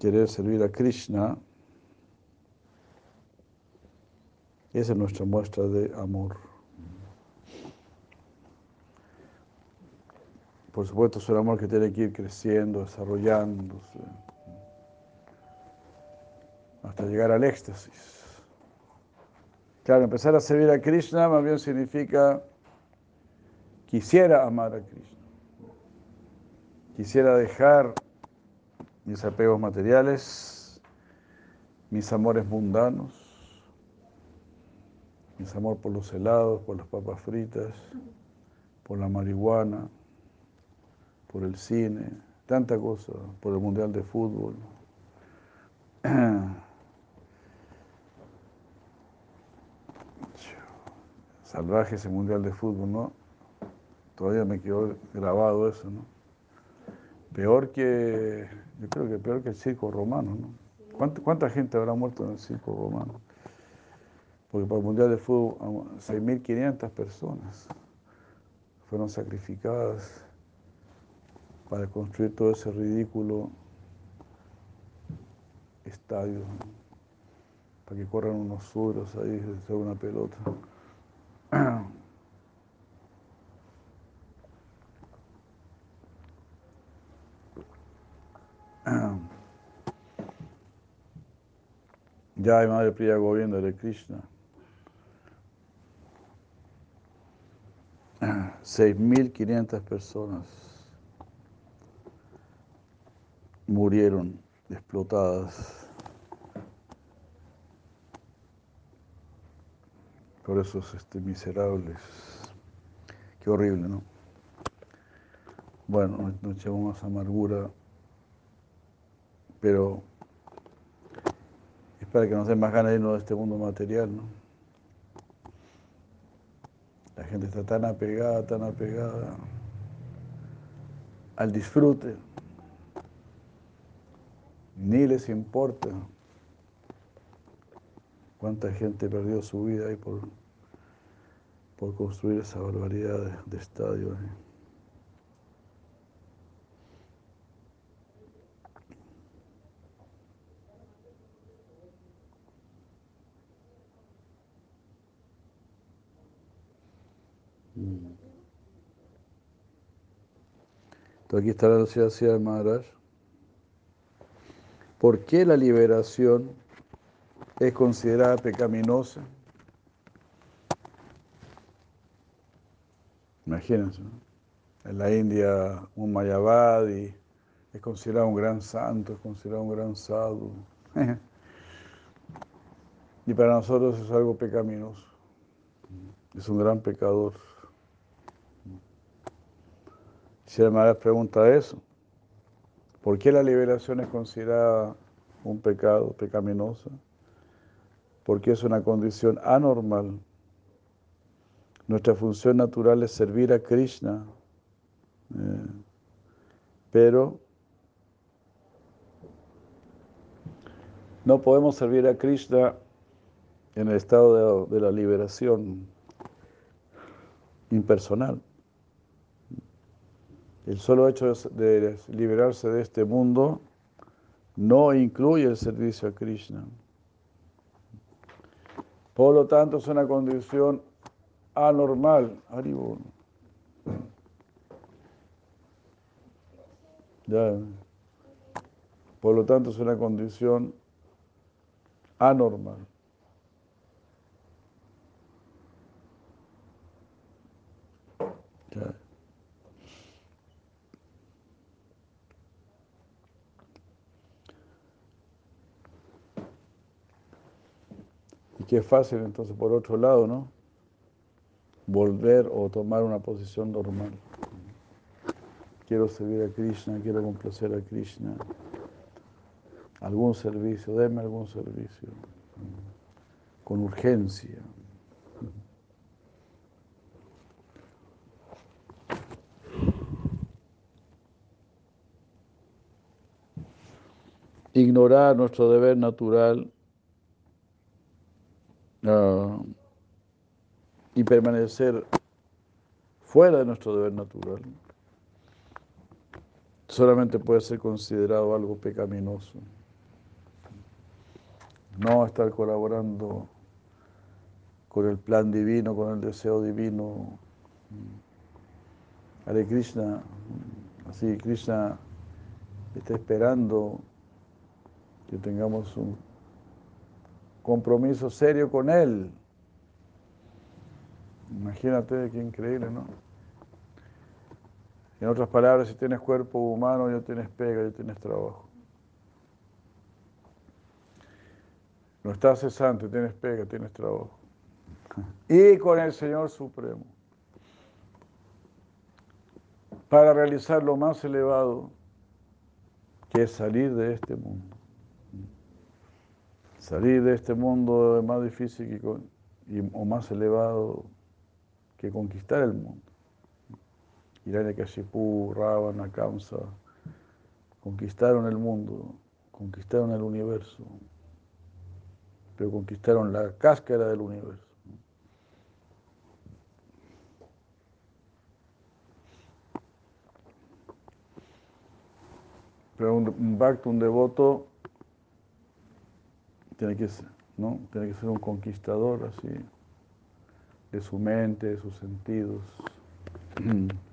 querer servir a Krishna, esa es nuestra muestra de amor. Por supuesto, es un amor que tiene que ir creciendo, desarrollándose, hasta llegar al éxtasis. Claro, empezar a servir a Krishna más bien significa quisiera amar a Krishna. Quisiera dejar mis apegos materiales, mis amores mundanos, mis amor por los helados, por las papas fritas, por la marihuana, por el cine, tanta cosa, por el Mundial de Fútbol. Salvaje ese Mundial de Fútbol, ¿no? Todavía me quedó grabado eso, ¿no? Peor que, yo creo que peor que el circo romano, ¿no? ¿Cuánta, gente habrá muerto en el circo romano? Porque para el Mundial de Fútbol, 6.500 personas fueron sacrificadas para construir todo ese ridículo estadio, para que corran unos suros ahí desde una pelota. Ya hay Madre Priya Govienda de Krishna. 6.500 personas murieron explotadas por esos este, miserables. Qué horrible, ¿no? Bueno, nos más amargura, pero para que nos den más ganas de irnos de este mundo material, ¿no? La gente está tan apegada, tan apegada al disfrute ni les importa cuánta gente perdió su vida ahí por, por construir esa barbaridad de, estadio. Mm. Entonces aquí está la ciudad de Maharaj. ¿Por qué la liberación es considerada pecaminosa? Imagínense, en la India un Mayavadi es considerado un gran santo, es considerado un gran sadhu. y para nosotros es algo pecaminoso, es un gran pecador. Si la pregunta eso, ¿Por qué la liberación es considerada un pecado, pecaminosa? Porque es una condición anormal. Nuestra función natural es servir a Krishna, eh, pero no podemos servir a Krishna en el estado de la liberación impersonal. El solo hecho de liberarse de este mundo no incluye el servicio a Krishna. Por lo tanto, es una condición anormal. Por lo tanto, es una condición anormal. Qué fácil entonces por otro lado, ¿no? Volver o tomar una posición normal. Quiero servir a Krishna, quiero complacer a Krishna. Algún servicio, déme algún servicio. Con urgencia. Ignorar nuestro deber natural y permanecer fuera de nuestro deber natural, solamente puede ser considerado algo pecaminoso. no estar colaborando con el plan divino, con el deseo divino. Hare Krishna, así Krishna está esperando que tengamos un compromiso serio con Él. Imagínate qué increíble, ¿no? En otras palabras, si tienes cuerpo humano, ya tienes pega, ya tienes trabajo. No estás cesante, tienes pega, tienes trabajo. Y con el Señor Supremo. Para realizar lo más elevado, que es salir de este mundo. Salir de este mundo es más difícil o más elevado que conquistar el mundo. Hiranyakashipu, Ravana, Kamsa, conquistaron el mundo, conquistaron el universo, pero conquistaron la cáscara del universo. Pero un, un un devoto, tiene que, ser, ¿no? tiene que ser un conquistador así, de su mente, de sus sentidos.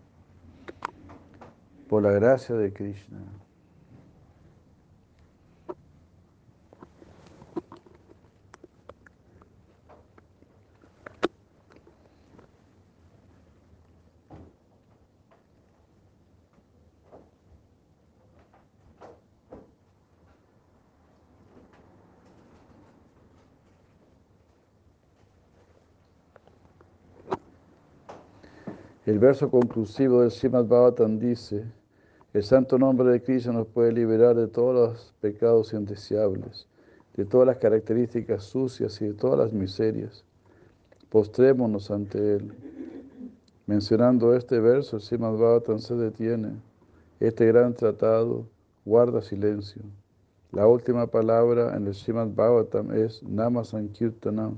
por la gracia de Krishna. El verso conclusivo del Srimad Bhagavatam dice, el santo nombre de Cristo nos puede liberar de todos los pecados indeseables, de todas las características sucias y de todas las miserias. Postrémonos ante Él. Mencionando este verso, el Srimad Bhagavatam se detiene. Este gran tratado guarda silencio. La última palabra en el Srimad Bhagavatam es Nama Sankirtanam.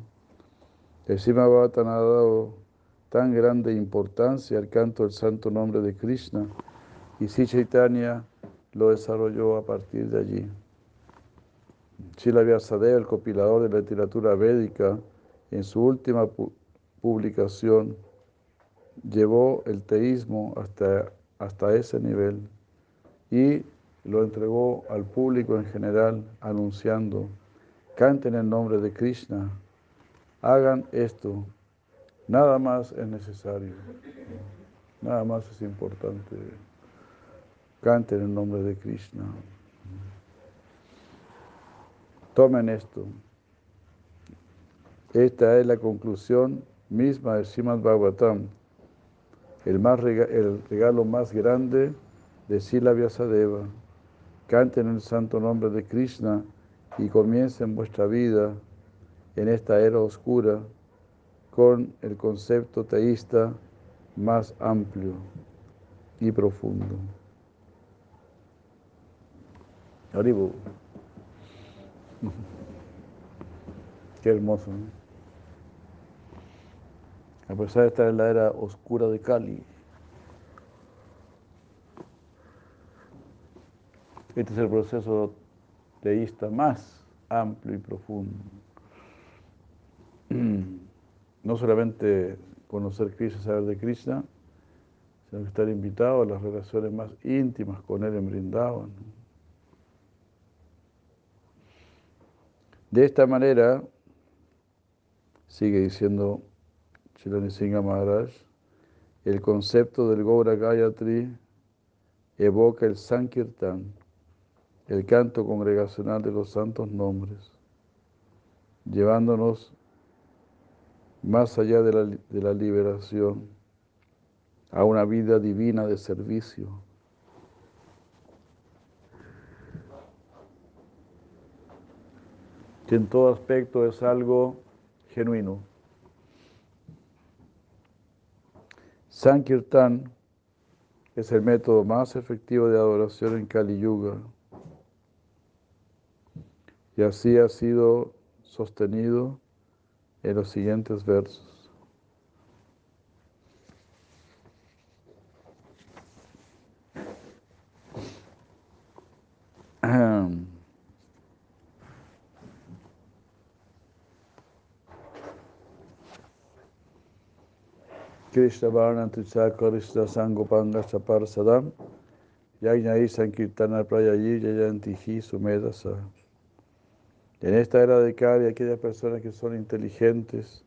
El Srimad Bhagavatam ha dado tan grande importancia al canto del santo nombre de Krishna y si Chaitanya lo desarrolló a partir de allí. Srila Vyasadeva, el compilador de la literatura védica, en su última publicación llevó el teísmo hasta, hasta ese nivel y lo entregó al público en general anunciando, canten el nombre de Krishna, hagan esto, nada más es necesario, nada más es importante. Canten el nombre de Krishna. Tomen esto. Esta es la conclusión misma de Srimad Bhagavatam, el, más el regalo más grande de Sila Vyasadeva. Canten el santo nombre de Krishna y comiencen vuestra vida en esta era oscura con el concepto teísta más amplio y profundo. Haribu. Qué hermoso. A pesar de estar en la era oscura de Cali, este es el proceso teísta más amplio y profundo. No solamente conocer Krishna, saber de Krishna, sino estar invitado a las relaciones más íntimas con Él en Brindavan. De esta manera, sigue diciendo Singha Maharaj, el concepto del Gaura Gayatri evoca el Sankirtan, el canto congregacional de los santos nombres, llevándonos más allá de la, de la liberación a una vida divina de servicio. que en todo aspecto es algo genuino. Sankirtan es el método más efectivo de adoración en Kali Yuga. Y así ha sido sostenido en los siguientes versos. Krishna Varna Tricha Krishna Sangopanga Chapar Sadam Yagna Sankirtana Prayayi Yayanti Sumedasa en esta era de Kali, aquellas personas que son inteligentes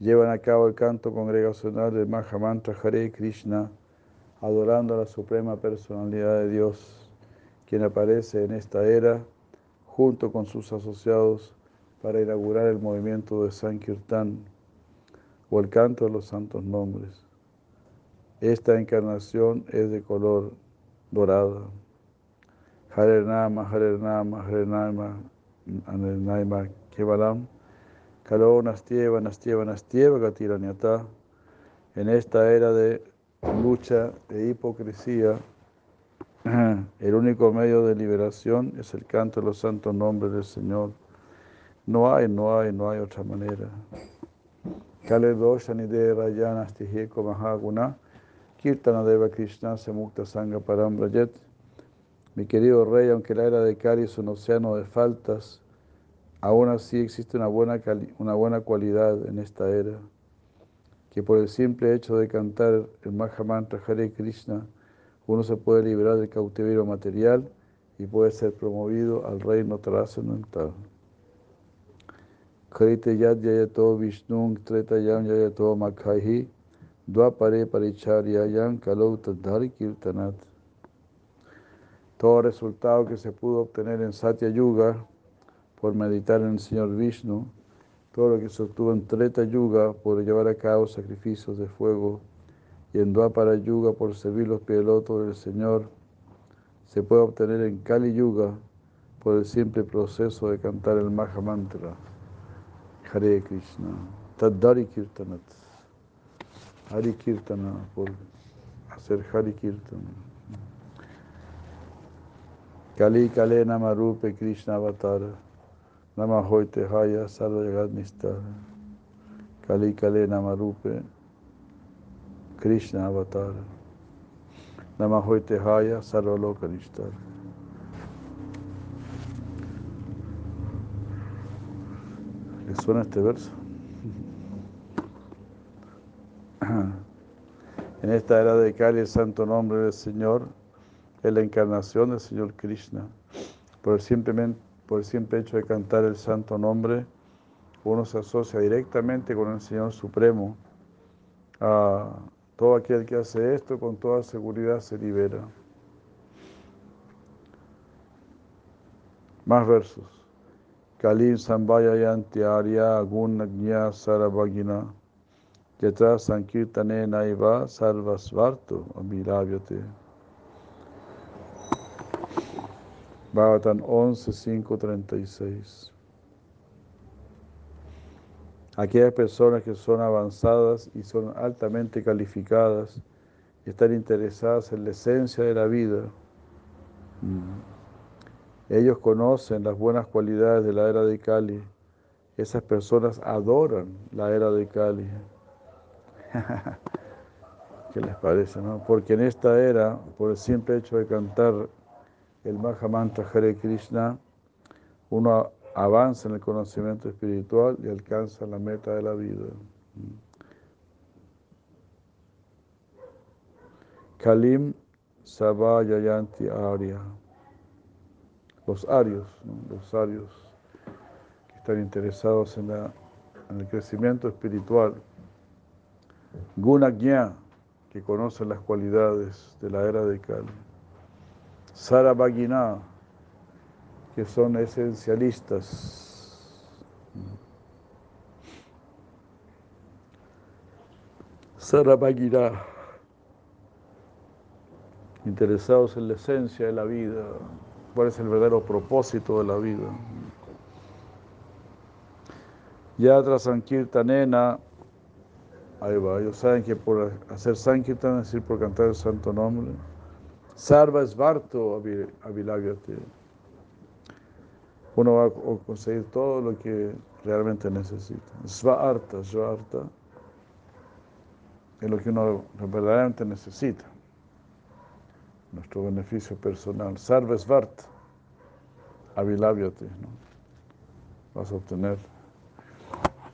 llevan a cabo el canto congregacional del Mahamantra Hare Krishna, adorando a la suprema personalidad de Dios, quien aparece en esta era junto con sus asociados para inaugurar el movimiento de Sankirtan o el canto de los santos nombres. Esta encarnación es de color dorada. Hare Nama, Hare Nama, Hare Nama, Nama, Kevalam, Kalo Nastieva, Nastieva, Nastieva, Gatiranyata. En esta era de lucha, de hipocresía, el único medio de liberación es el canto de los santos nombres del Señor. No hay, no hay, no hay otra manera. Kale Doshanide Rayana Stiheko Mahaguna. Kirtana Deva Krishna Samukta Sangha Parambrajet. Mi querido rey, aunque la era de Kali es un océano de faltas, aún así existe una buena, una buena cualidad en esta era, que por el simple hecho de cantar el Mahamantra Hare Krishna, uno se puede liberar del cautiverio material y puede ser promovido al reino trascendental. Krite Yad Yayato Vishnung Tretayam Yayato Makhaihi Dvapare Paricharyayam Kalautadhari Kirtanat. Todo resultado que se pudo obtener en Satya Yuga por meditar en el Señor Vishnu, todo lo que se obtuvo en Treta Yuga por llevar a cabo sacrificios de fuego y en Dvapara Yuga por servir los pilotos del Señor, se puede obtener en Kali Yuga por el simple proceso de cantar el Maha Mantra. Hare Krishna. Tadari Kirtanat. Hari Kirtana, por hacer Hari Kirtana. Kali Kale Namarupe Krishna Avatara. Namahoite Haya Sarva Jagat Nistara. Kali Kale Namarupe Krishna Avatara. Namahoite Haya Sarva Nistara. ¿Les suena este verso? En esta era de Kali, el santo nombre del Señor es la encarnación del Señor Krishna. Por el, simple, por el simple hecho de cantar el santo nombre, uno se asocia directamente con el Señor Supremo. A todo aquel que hace esto, con toda seguridad se libera. Más versos. Kalim Sambhaya Yanti Arya Gunagnya Sarabhagina Yatra Sankirtane Naiva Sarvasvarto Amiravyate. Bhavatan 11, 5, 36. Aquellas personas que son avanzadas y son altamente calificadas y están interesadas en la esencia de la vida, ellos conocen las buenas cualidades de la era de Kali. Esas personas adoran la era de Kali. ¿Qué les parece? No? Porque en esta era, por el simple hecho de cantar el Mahamantra Hare Krishna, uno avanza en el conocimiento espiritual y alcanza la meta de la vida. Kalim Yayanti Arya. Los arios, los arios que están interesados en, el crecimiento espiritual. Gunagnya, que conocen las cualidades de la era de Kali. Sarabhagina, que son esencialistas. Sarabhagina, interesados en la esencia de la vida, cuál es el verdadero propósito de la vida. Yatra Sankirtanena, ahí va, ellos saben que por hacer Sankirtan, es decir, por cantar el santo nombre, Sarva Svarto Avilagyate. Uno va a conseguir todo lo que realmente necesita. Svarta, Svarta, es lo que uno verdaderamente necesita. Nuestro beneficio personal. Sarva Svarta Avilagyate. ¿no? Vas a obtener.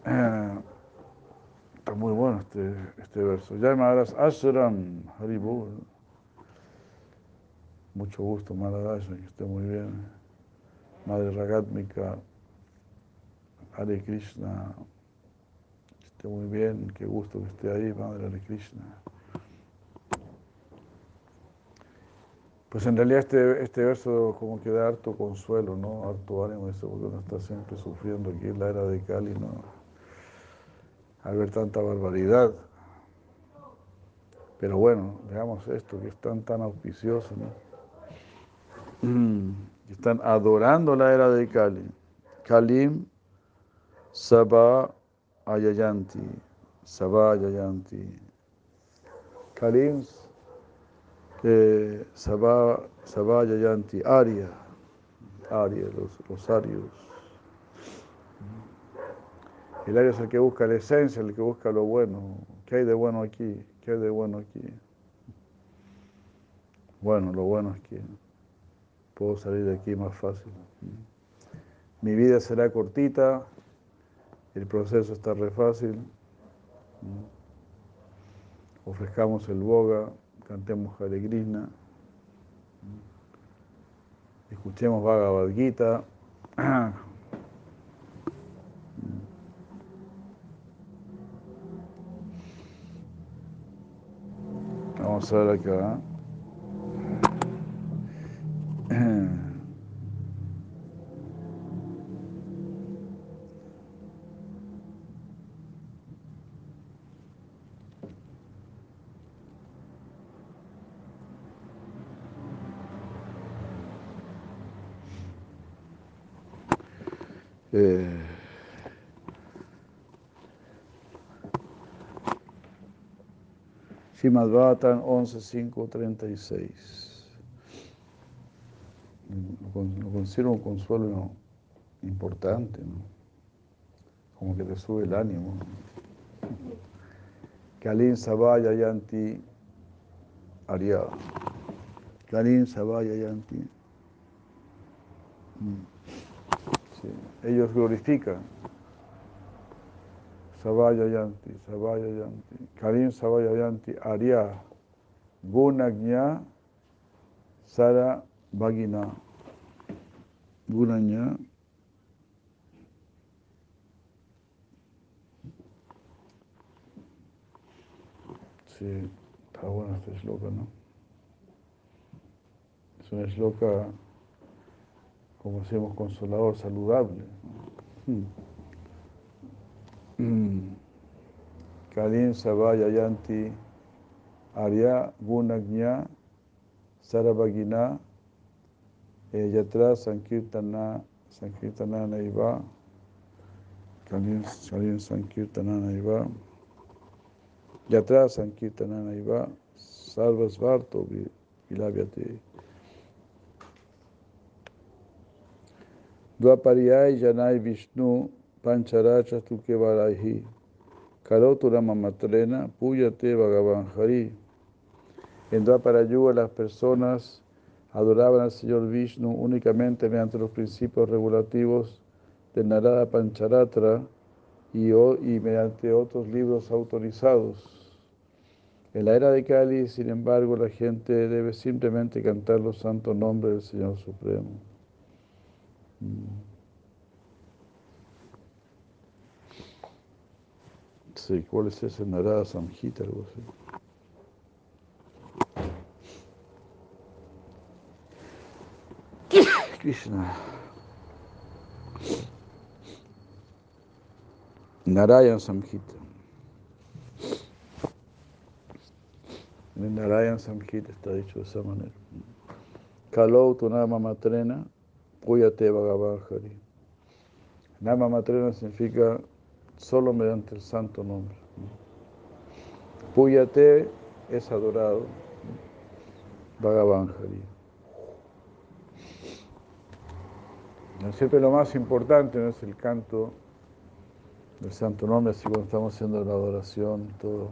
Está muy bueno este, este verso. Ya Maharaj Ashram Haribu. Mucho gusto, Maharaj, que esté muy bien. Madre Ragatmika, Hare Krishna, que esté muy bien, qué gusto que esté ahí, Madre Hare Krishna. Pues en realidad este, este verso como que da harto consuelo, ¿no? Harto ánimo, eso porque uno está siempre sufriendo aquí en la era de Cali, ¿no? Al ver tanta barbaridad. Pero bueno, veamos esto, que es tan, tan auspicioso, ¿no? Mm, están adorando la era de Kali. Kalim Sabha Ayayanti. Sabha Ayayanti. Kalim eh, Sabha Yayanti, Arya, Arya, los, los arios. El Arya es el que busca la esencia, el que busca lo bueno. ¿Qué hay de bueno aquí? ¿Qué hay de bueno aquí? Bueno, lo bueno es puedo salir de aquí más fácil. Mi vida será cortita, el proceso está re fácil. Ofrezcamos el boga cantemos Hare Krishna, escuchemos Bhagavad Gita. Vamos a ver acá. Eh, Shimad 11.5.36. Lo considero un consuelo importante, ¿no? como que te sube el ánimo. Kalin Sabaya Yanti Arya. Kalin Sabaya Yanti. Mm. Ellos glorifican. Sabaya Yanti, Sabaya Yanti, Karim Sabaya Yanti, Arya, Gunagnya, Sara Bagina. Gunagnya. Sí, está bueno este esloka, ¿no? Es un esloka como decimos, consolador, saludable. Kalin Sabaya Yanti Arya Gunagnya Sarabhagina eh, Yatra Sankirtana Sankirtana Naiva Kalin Sankirtana Naiva Yatra Sankirtana Naiva Sarvasvarto Vilavyate Dvapariyai Janai Vishnu Pancharacha Tukevarahi Karoturama Matrena Puyate Bhagavan Hari. En Dvaparayuga las personas adoraban al Señor Vishnu únicamente mediante los principios regulativos de Narada Pancharatra y, y mediante otros libros autorizados. En la era de Kali, sin embargo, la gente debe simplemente cantar los santos nombres del Señor Supremo. Sí, ¿cuál es ese Narada Samhita? Algo así. Krishna. Narayan Samhita. En Narayan Samhita está dicho de esa manera. Kalau Tunama Matrena Puyate Bhagavan Hari. Nama Matrena significa solo mediante el santo nombre. Puyate es adorado. Bhagavan Hari. Siempre lo más importante no es el canto del santo nombre, así cuando estamos haciendo la adoración, todo,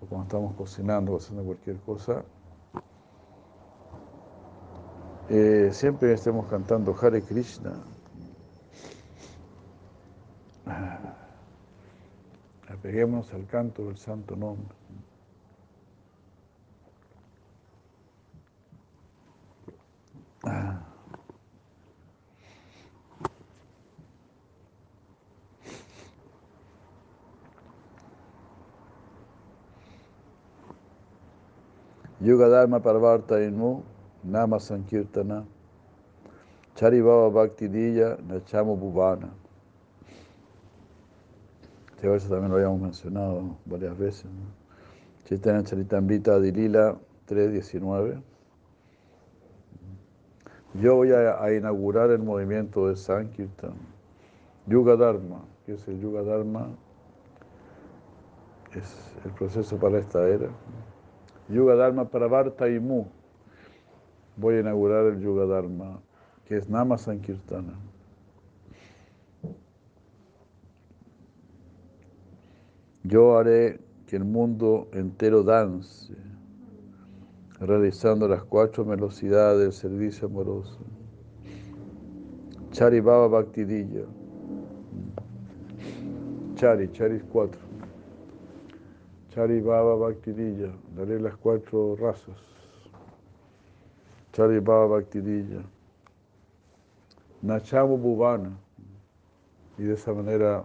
o cuando estamos cocinando o haciendo cualquier cosa, eh, siempre estemos cantando Hare Krishna. Peguémonos al canto del santo nombre. Yuga Dharma Parvarta Inmu, Nama Sankirtana, Charibaba Bhakti Dilla, Nachamo Bhuvana. Este verso también lo habíamos mencionado varias veces. ¿no? Chaitanya Charitamrita Adilila 3.19. Yo voy a, inaugurar el movimiento de Sankirtan. Yuga Dharma, que es el Yuga Dharma, es el proceso para esta era. Yuga Dharma Pravarta y Mu. Voy a inaugurar el Yuga Dharma, que es Nama Sankirtana. Yo haré que el mundo entero dance, realizando las cuatro velocidades del servicio amoroso. Chari Baba Bhaktidilla. Chari, Chari cuatro. Chari Baba Bhaktidilla, daré las cuatro razas. Chari Baba Bhaktidilla. Nachamo Bhuvana. Y de esa manera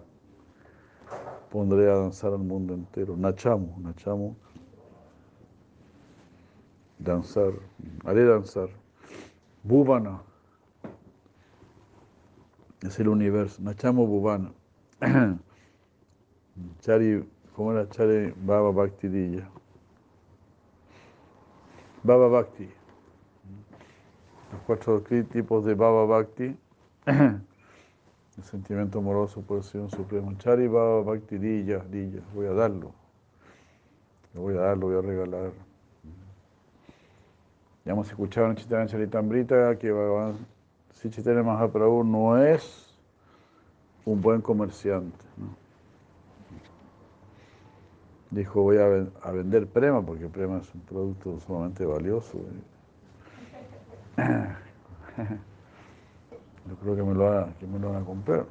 pondré a danzar al mundo entero. Nachamo, Nachamo. Danzar, haré danzar. Bhuvana. Es el universo. Nachamo Bhuvana. Chari ¿Cómo era Chari Baba Bhakti Dilla? Baba Bhakti. Los cuatro tipos de Baba Bhakti. El sentimiento amoroso por el Señor Supremo. Chari Baba Bhakti Dilla, Dilla. Voy a darlo. Lo voy a dar, lo voy a regalar. Ya hemos escuchado en Chaitanya Charitamrita que si Chaitanya Mahaprabhu no es un buen comerciante. Dijo, voy a, a, vender Prema, porque Prema es un producto sumamente valioso. Yo creo que me lo, va, que me lo van a comprar.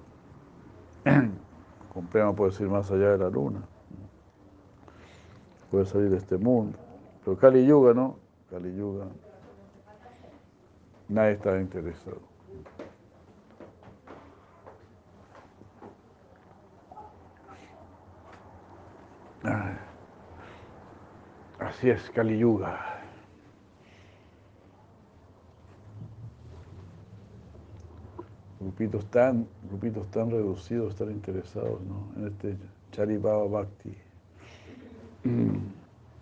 Con Prema puedes ir más allá de la luna. Puedes salir de este mundo. Pero Kali Yuga, ¿no? Kali Yuga. Nadie está interesado. Así es, Kali Yuga. Grupitos tan, grupitos tan reducidos están interesados ¿no? en este Charibaba Bhakti, en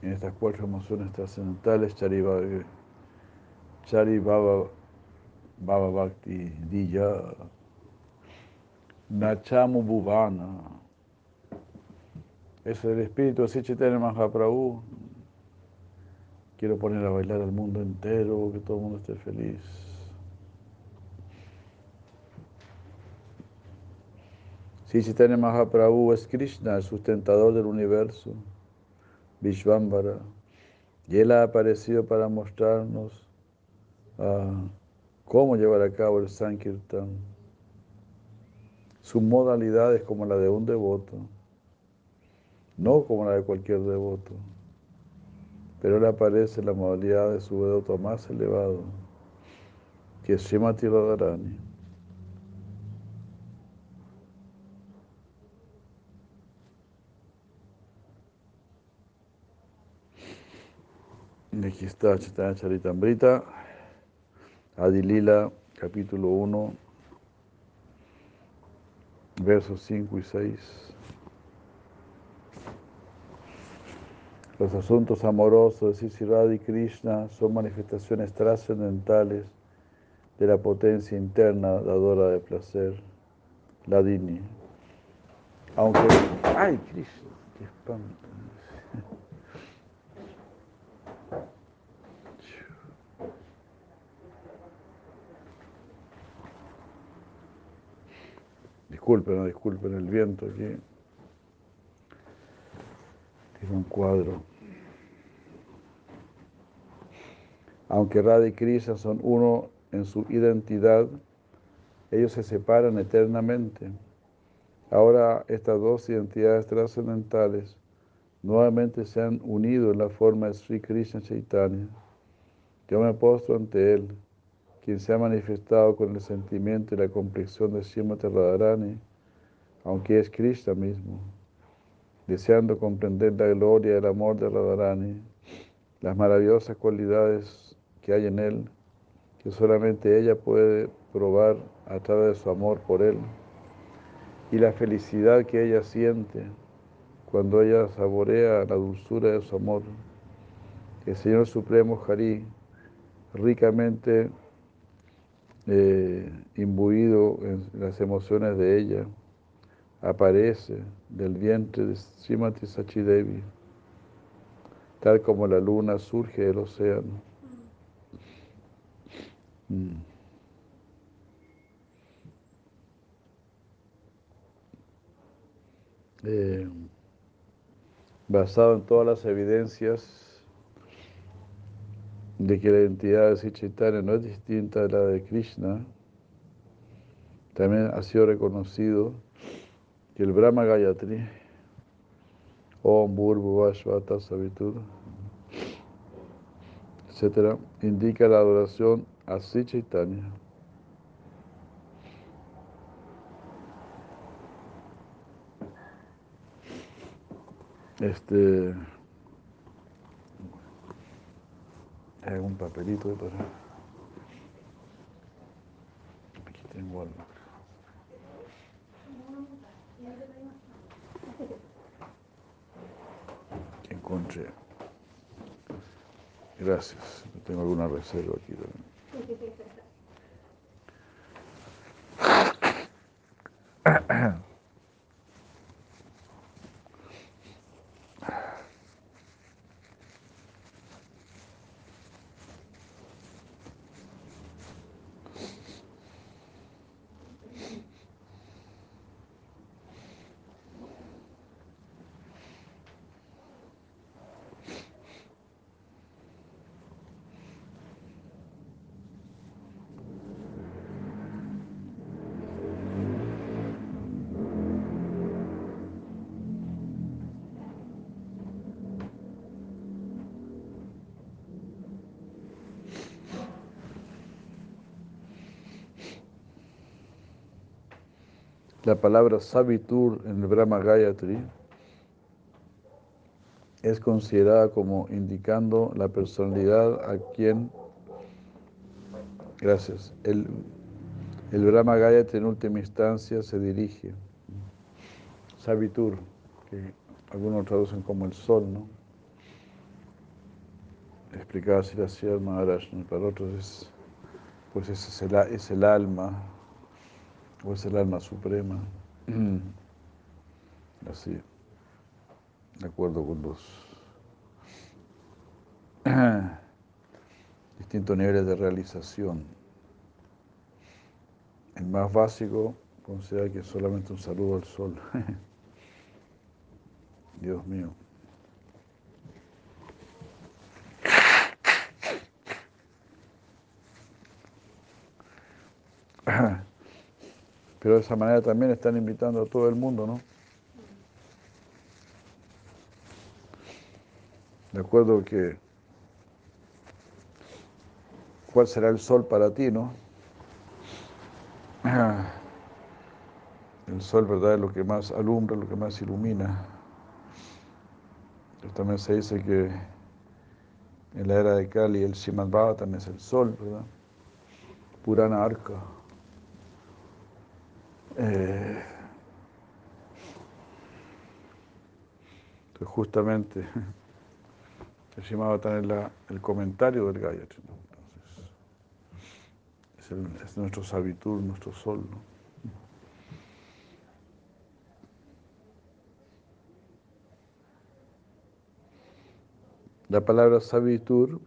estas cuatro emociones trascendentales, Charibaba, Charibaba Baba Bhakti, Dija, Nachamu Bhuvana. Ese es el espíritu de Chaitanya Mahaprabhu. Quiero poner a bailar al mundo entero, que todo el mundo esté feliz. Chaitanya Mahaprabhu es Krishna, el sustentador del universo, Vishvambara, y Él ha aparecido para mostrarnos uh, cómo llevar a cabo el Sankirtan. Su modalidad es como la de un devoto no como la de cualquier devoto, pero le aparece la modalidad de su devoto más elevado, que es Shimati Radharani. Chaitanya Charitamrita, Adilila, capítulo 1, versos 5 y 6. Los asuntos amorosos de Sisi y Krishna son manifestaciones trascendentales de la potencia interna dadora de placer, la Dini. Aunque. ¡Ay, Krishna! ¡Qué espanto! Disculpen, disculpen el viento aquí. Tiene un cuadro. Aunque Radha y Krishna son uno en su identidad, ellos se separan eternamente Ahora estas dos identidades trascendentales nuevamente se han unido en la forma de Sri Krishna Chaitanya. Yo me postro ante él, quien se ha manifestado con el sentimiento y la complexión de Srimati Radharani, aunque es Krishna mismo, deseando comprender la gloria del amor de Radharani, las maravillosas cualidades que hay en él, que solamente ella puede probar a través de su amor por él, y la felicidad que ella siente cuando ella saborea la dulzura de su amor. El Señor Supremo Harí, ricamente eh, imbuido en las emociones de ella, aparece del vientre de Srimati Sachidevi, tal como la luna surge del océano. Mm. Eh, basado en todas las evidencias de que la identidad de Chaitanya no es distinta de la de Krishna, también ha sido reconocido que el Brahma Gayatri, Om Burbu Vashvata Savitur, etc., indica la adoración a Sri. Este. Hay un papelito de para. Aquí tengo algo. Que encontré. Gracias. Tengo alguna reserva aquí también. La palabra Savitur en el Brahma Gayatri es considerada como indicando la personalidad a quien, gracias, el, el Brahma Gayatri en última instancia se dirige. Savitur, que algunos traducen como el sol, ¿no? Explicaba así la Maharaj, para otros es, pues es el, es el alma o es el alma suprema. Así, de acuerdo con los distintos niveles de realización. El más básico considera que es solamente un saludo al sol. Dios mío. Pero de esa manera también están invitando a todo el mundo, ¿no? De acuerdo que cuál será el sol para ti, ¿no? El sol, ¿verdad? Es lo que más alumbra, lo que más ilumina. También se dice que en la era de Kali el Shimad también es el sol, ¿verdad? Purana Arca. Eh, entonces justamente el Shima va a tener la, el comentario del Gayatri. Entonces, es, nuestro sabitur, nuestro sol. La palabra sabitur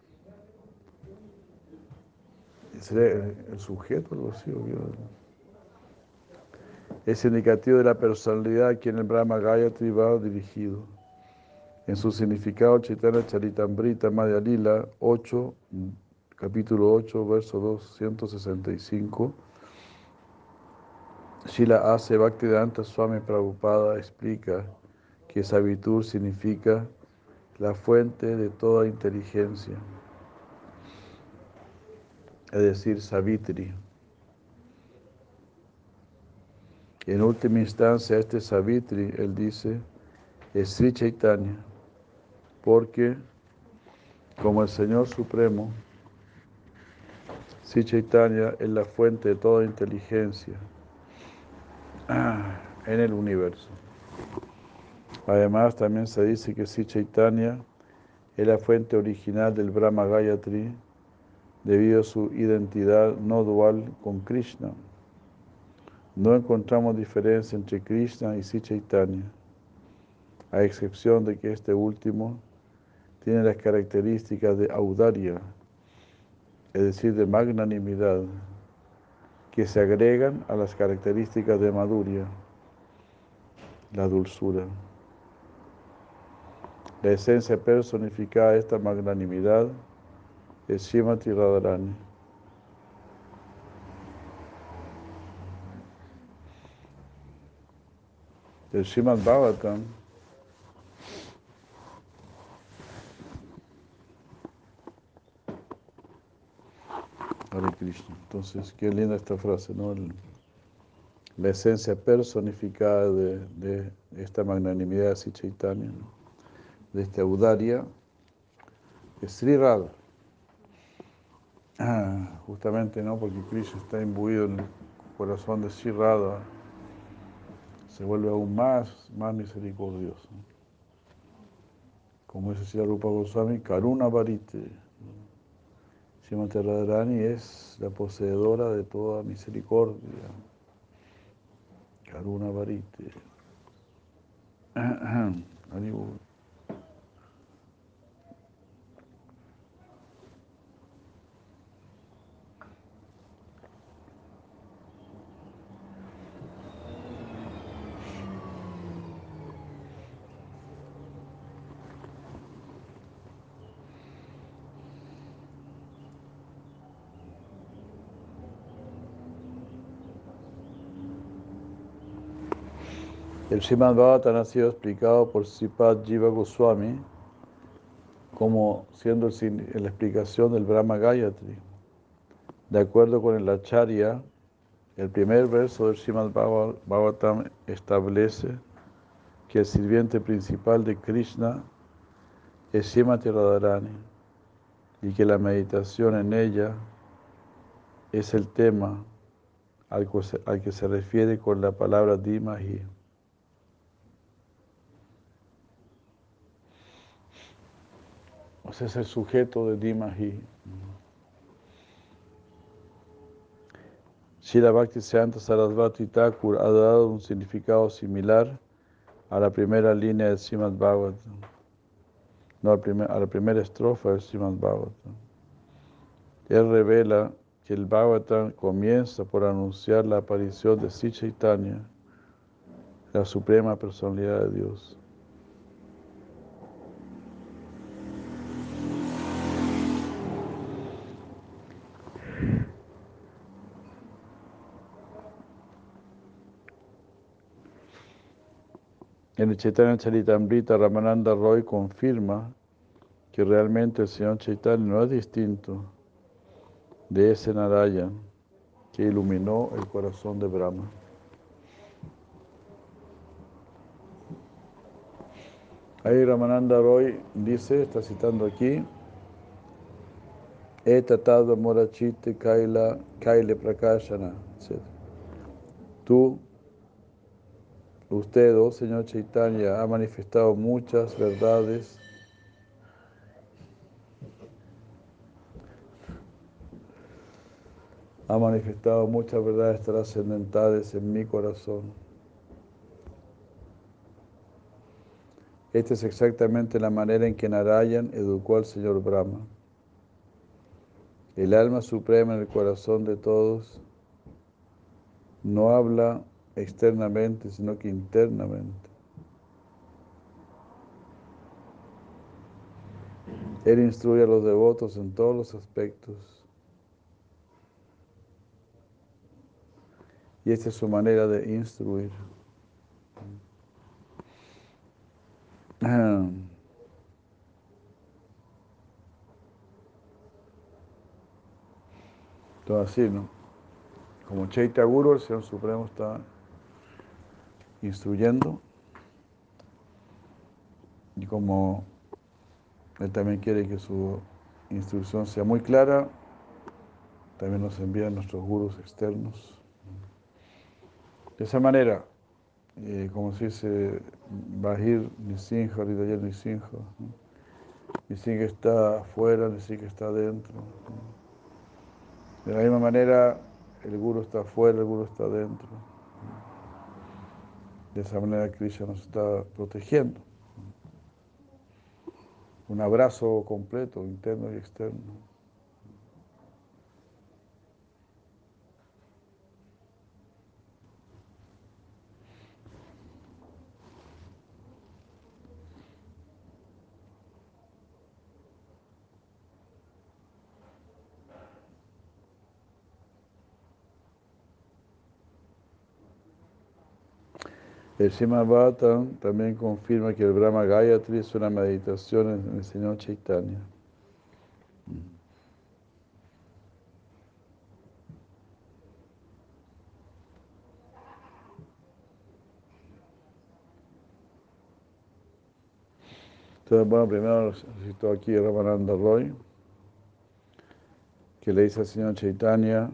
sería el, sujeto, algo así, o es indicativo de la personalidad a quien el Brahma Gayatri va dirigido. En su significado, Chaitanya Charitambrita Madhya Lila 8, capítulo 8, verso 265, Shila hace Bhaktivedanta Swami Prabhupada explica que Sabitur significa la fuente de toda inteligencia, es decir, Savitri. En última instancia, este Savitri, él dice, es Sri Chaitanya, porque como el Señor Supremo, Sri Chaitanya es la fuente de toda inteligencia en el universo. Además, también se dice que Sri Chaitanya es la fuente original del Brahma Gayatri debido a su identidad no dual con Krishna. No encontramos diferencia entre Krishna y Sri Chaitanya, a excepción de que este último tiene las características de audaria, es decir, de magnanimidad, que se agregan a las características de maduria, la dulzura. La esencia personificada de esta magnanimidad es Shimati Radharani. El Srimad Bhagavatam Hare Krishna. Entonces, qué linda esta frase, ¿no? la esencia personificada de, esta magnanimidad de Chaitanya, de esta audaria, es Sri Radha. Ah, justamente, ¿no? Porque Krishna está imbuido en el corazón de Sri Radha se vuelve aún más, más misericordioso. Como dice Rupa Goswami, Karuna Varite. Srimati Radharani es la poseedora de toda misericordia. Karuna Varite. El Srimad Bhagavatam ha sido explicado por Sipad Jiva Goswami como siendo la explicación del Brahma Gayatri. De acuerdo con el Acharya, el primer verso del Srimad Bhagavatam establece que el sirviente principal de Krishna es Srimati Radharani y que la meditación en ella es el tema al que se refiere con la palabra Dimahi. Es el sujeto de Dimahi. Shira Bhakti Siddhanta Sarasvati Thakur ha dado un significado similar a la primera línea del Srimad Bhagavatam, no a la primera estrofa del Srimad Bhagavatam. Él revela que el Bhagavatam comienza por anunciar la aparición de Sri Chaitanya, la suprema personalidad de Dios. En el Chaitanya Charitamrita, Ramananda Roy confirma que realmente el Señor Chaitanya no es distinto de ese Narayan que iluminó el corazón de Brahma. Ahí Ramananda Roy dice, está citando aquí, He tratado morachite kaila kaile prakashana. Tú Usted, oh Señor Chaitanya, ha manifestado muchas verdades ha manifestado muchas verdades trascendentales en mi corazón. Esta es exactamente la manera en que Narayan educó al Señor Brahma. El alma suprema en el corazón de todos no habla externamente, sino que internamente. Él instruye a los devotos en todos los aspectos. Y esta es su manera de instruir. Todo así, ¿no? Como Chaitya Guru, el Señor Supremo está instruyendo y como Él también quiere que su instrucción sea muy clara, también nos envía nuestros gurus externos. De esa manera, eh, como se dice, Bahir Nisinha, Hridaya Nisinha, Nisinha está afuera, Nisinha está adentro. De la misma manera, el guru está afuera, el guru está adentro. De esa manera, Krishna nos está protegiendo. Un abrazo completo, interno y externo. El Srimad también confirma que el Brahma Gayatri es una meditación en el Señor Chaitanya. Entonces, bueno, primero cito aquí Ramananda Roy, que le dice al Señor Chaitanya,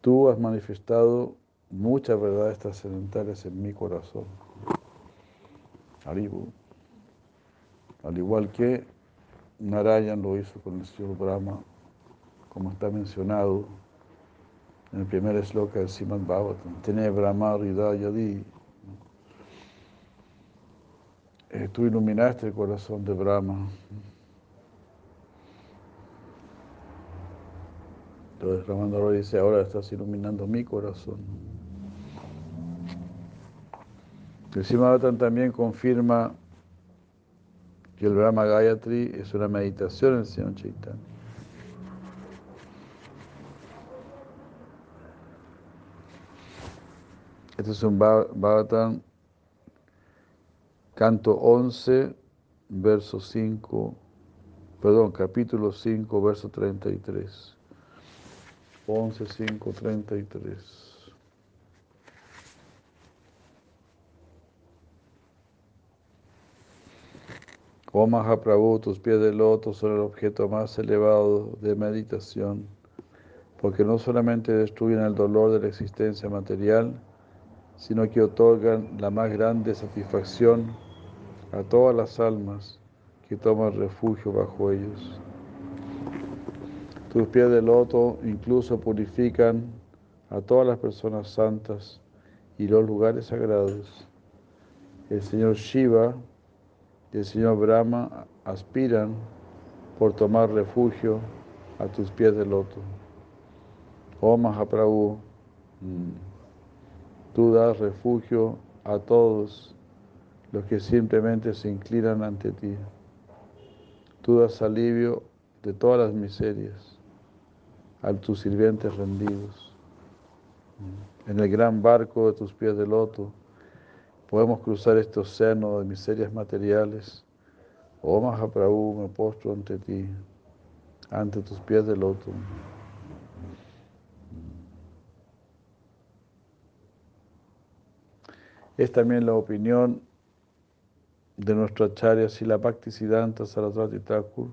tú has manifestado muchas verdades trascendentales en mi corazón. Aribu. Al igual que Narayan lo hizo con el Señor Brahma, como está mencionado en el primer esloka del Simad Bhagavatam. Tiene Brahma Yadi. Eh, tú iluminaste el corazón de Brahma. Entonces Ramandro dice, ahora estás iluminando mi corazón. El Simavatan también confirma que el Brahma Gayatri es una meditación en Señor Chaitanya. Este es un Bhagavatam, canto 11, verso 5, perdón, capítulo 5, verso 33. 11, 5, 33. Oh Mahaprabhu, tus pies de loto son el objeto más elevado de meditación, porque no solamente destruyen el dolor de la existencia material, sino que otorgan la más grande satisfacción a todas las almas que toman refugio bajo ellos. Tus pies de loto incluso purifican a todas las personas santas y los lugares sagrados. El Señor Shiva y el Señor Brahma aspiran por tomar refugio a tus pies de loto. Oh Mahaprabhu, mm, tú das refugio a todos los que simplemente se inclinan ante ti. Tú das alivio de todas las miserias a tus sirvientes rendidos. Mm, en el gran barco de tus pies de loto, podemos cruzar este océano de miserias materiales. Oh Mahaprabhu, me postro ante ti, ante tus pies de loto. Es también la opinión de nuestro acharya Sila Bhaktisiddhanta Saraswati Thakur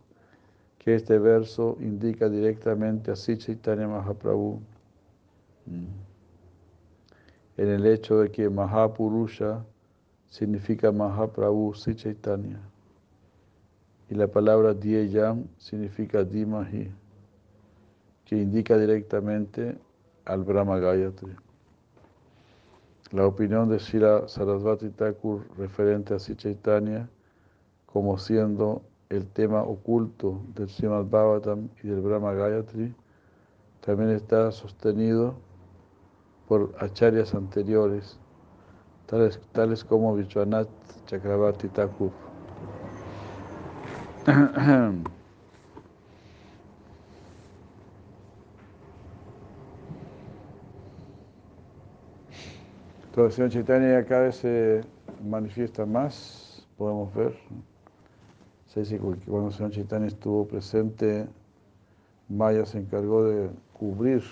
que este verso indica directamente a Sri Chaitanya Mahaprabhu en el hecho de que Mahapurusha significa Mahaprabhu Sri Chaitanya y la palabra Diyam significa Dimahi, que indica directamente al Brahma Gayatri. La opinión de Srila Sarasvati Thakur referente a Sri Chaitanya como siendo el tema oculto del Srimad Bhagavatam y del Brahma Gayatri también está sostenido por acharyas anteriores, tales, tales como Vishwanath Chakravarti Thakur. Entonces, el Chaitanya cada vez se manifiesta más, podemos ver. Se dice que cuando el Señor Chaitanya estuvo presente, Maya se encargó de cubrir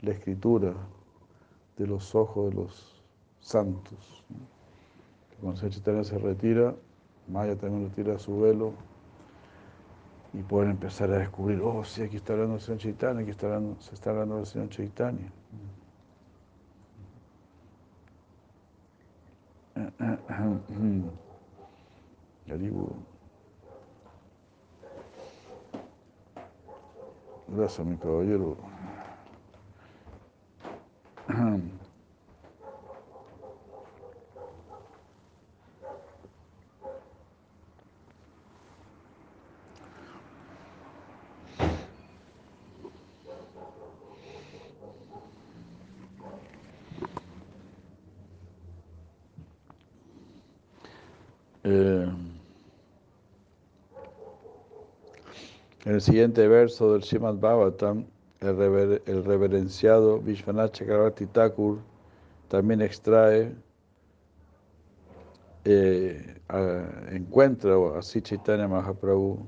la escritura de los ojos de los santos. Cuando el Chaitanya se retira, Maya también retira su velo y pueden empezar a descubrir, oh, sí, aquí está hablando el Señor Chaitanya, aquí está hablando, se está hablando del Señor Chaitanya. Gracias, mi caballero. Eh, el siguiente verso del Srimad Bhagavatam, el, rever, el reverenciado Vishwanath Chakravarti Thakur también extrae, eh, a, encuentra Mahaprabhu.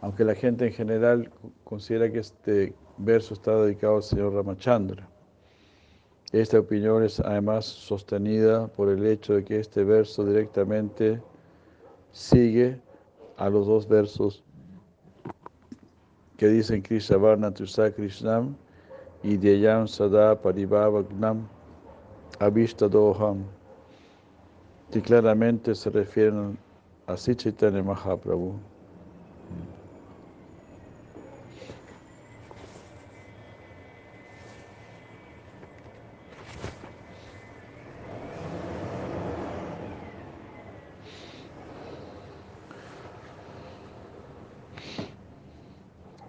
Aunque la gente en general considera que este verso está dedicado al señor Ramachandra. Esta opinión es además sostenida por el hecho de que este verso directamente sigue a los dos versos que dicen Krishna Varna Tusa Krishnam y Deyam Sada Paribhavagnam Doham, que claramente se refieren a Sichaitanya Mahaprabhu.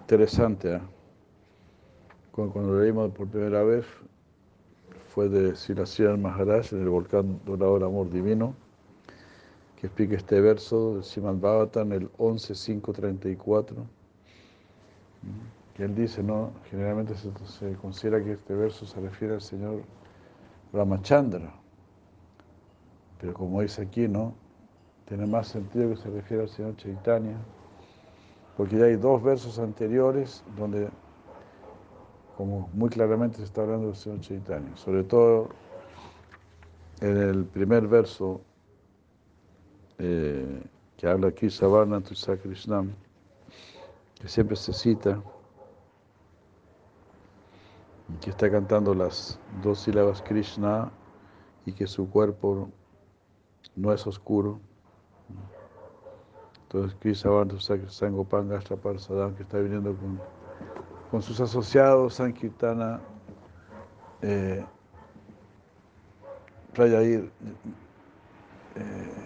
Interesante. ¿eh? Cuando, leímos por primera vez, fue de Siracía Maharaj en el volcán Dorador Amor Divino, que explica este verso de Siman Bhavatan, el 11.534. Que él dice, ¿no? Generalmente se, se, considera que este verso se refiere al señor Ramachandra. Pero como dice aquí, ¿no? Tiene más sentido que se refiere al señor Chaitanya porque ya hay dos versos anteriores donde, como muy claramente se está hablando del Señor Chaitanya, sobre todo en el primer verso eh, que habla aquí, Savarna Tusa Krishnam, que siempre se cita, que está cantando las dos sílabas Krishna y que su cuerpo no es oscuro. Entonces, Krisavantu Sangopan Gastapar Sadam, que está viniendo con, con sus asociados, Sankirtana, eh, Prayahir, eh,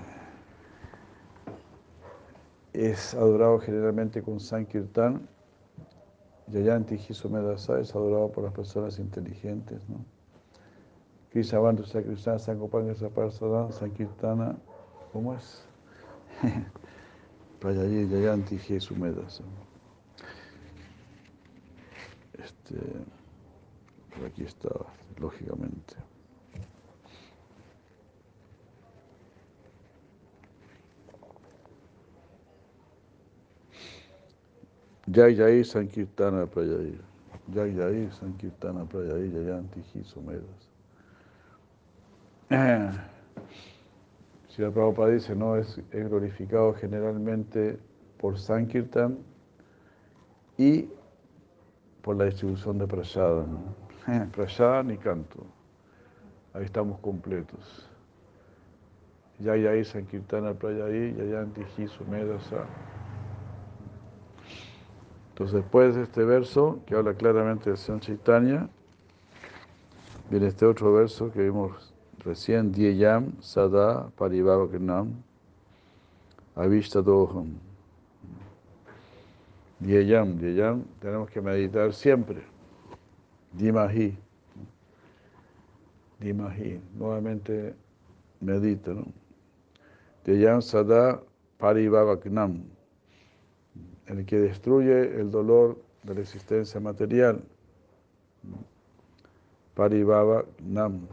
es adorado generalmente con Sankirtan. Yayanti Hisomedasa es adorado por las personas inteligentes. ¿no? Krisavantu Sakrishna Sangopan Gastapar Sadam, Sankirtana, ¿cómo es? Prayayir Yayanti Jesumedas. Este, por aquí está, lógicamente. Jai Jai Sankirtana Prayayir. Jai Jai Sankirtana Prayayir Yayanti Jesumedas. Si Prabhupada dice, no, es, glorificado generalmente por Sankirtan y por la distribución de prasada. ¿no? y canto. Ahí estamos completos. Yayai Sankirtana Prayai, Yayanti Sumedasa. Entonces, después de este verso, que habla claramente de San Chaitanya, viene este otro verso que vimos recién Diyam Sada Paribhavagnam Avishtadoham. Diyam, Diyam, tenemos que meditar siempre. Dimahi. Dimahi. Nuevamente medita, ¿no? Diyam Sada Paribhavagnam. El que destruye el dolor de la existencia material. Paribhava Nam.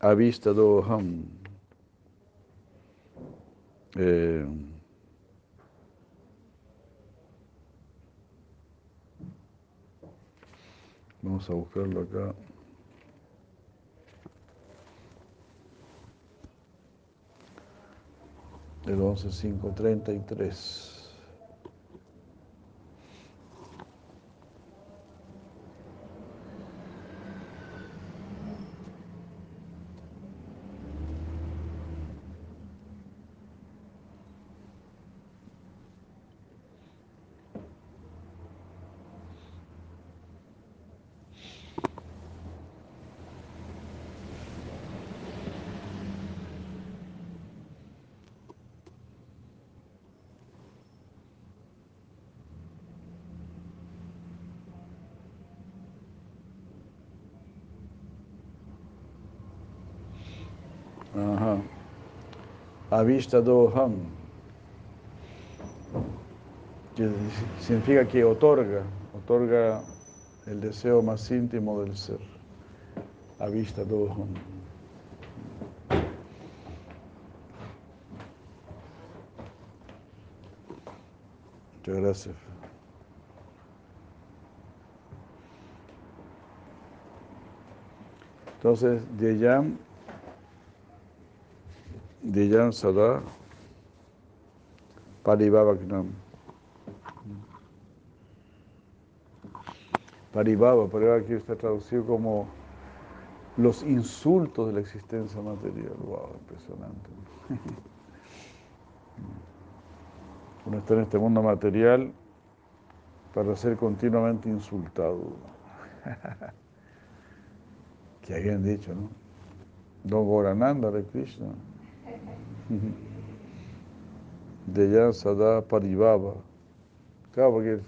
Avistadoham. Eh, vamos a buscarlo acá. El 11.533. Avistadoham. Que significa que otorga, otorga el deseo más íntimo del ser. Avistadoham. Muchas gracias. Entonces, Deyam Diyan Sada Paribhavagnam. Paribhava, Paribhava aquí está traducido como los insultos de la existencia material. Wow, impresionante. Uno está en este mundo material para ser continuamente insultado. que habían dicho, ¿no? Don Gorananda de Krishna. De Sada Paribaba. Claro, porque